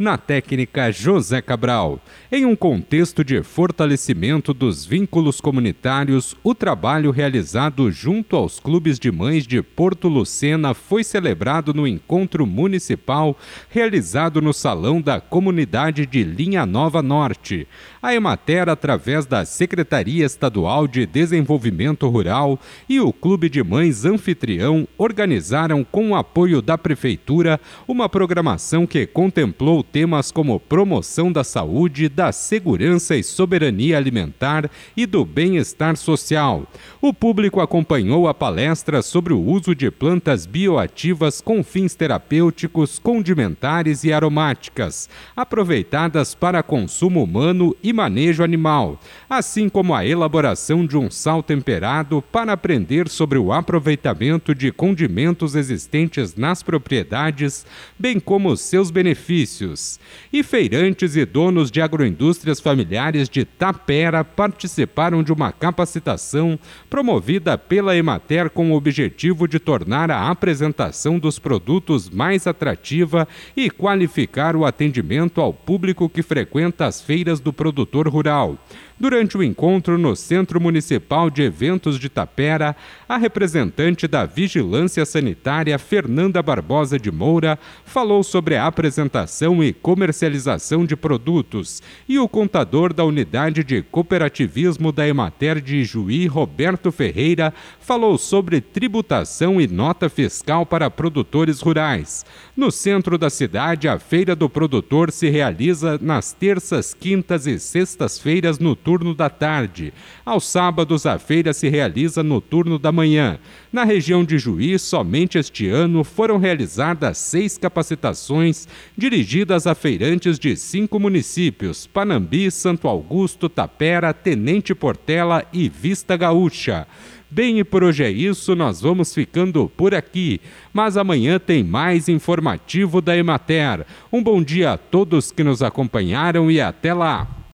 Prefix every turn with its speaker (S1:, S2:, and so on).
S1: na técnica José Cabral. Em um contexto de fortalecimento dos vínculos comunitários, o trabalho realizado junto aos clubes de mães de Porto Lucena foi celebrado no encontro municipal realizado no Salão da Comunidade de Linha Nova Norte. A Emater, através da Secretaria Estadual de Desenvolvimento Rural e o Clube de Mães Anfitrião, organizaram, com o apoio da Prefeitura, uma programação que contemplou temas como promoção da saúde, da segurança e soberania alimentar e do bem-estar social. O público acompanhou a palestra sobre o uso de plantas bioativas com fins terapêuticos, condimentares e aromáticas, aproveitadas para consumo humano e manejo animal, assim como a elaboração de um sal temperado para aprender sobre o aproveitamento de condimentos existentes nas propriedades, bem como seus benefícios e feirantes e donos de agroindústrias familiares de Tapera participaram de uma capacitação promovida pela Emater com o objetivo de tornar a apresentação dos produtos mais atrativa e qualificar o atendimento ao público que frequenta as feiras do produtor rural. Durante o encontro no Centro Municipal de Eventos de Tapera, a representante da Vigilância Sanitária, Fernanda Barbosa de Moura, falou sobre a apresentação e comercialização de produtos, e o contador da Unidade de Cooperativismo da Emater de Juí, Roberto Ferreira, falou sobre tributação e nota fiscal para produtores rurais. No centro da cidade, a Feira do Produtor se realiza nas terças, quintas e sextas-feiras no turno da tarde. Aos sábados, a feira se realiza no turno da manhã. Na região de Juí, somente este ano foram realizadas seis capacitações dirigidas a feirantes de cinco municípios: Panambi, Santo Augusto, Tapera, Tenente Portela e Vista Gaúcha. Bem, e por hoje é isso, nós vamos ficando por aqui. Mas amanhã tem mais informativo da Emater. Um bom dia a todos que nos acompanharam e até lá!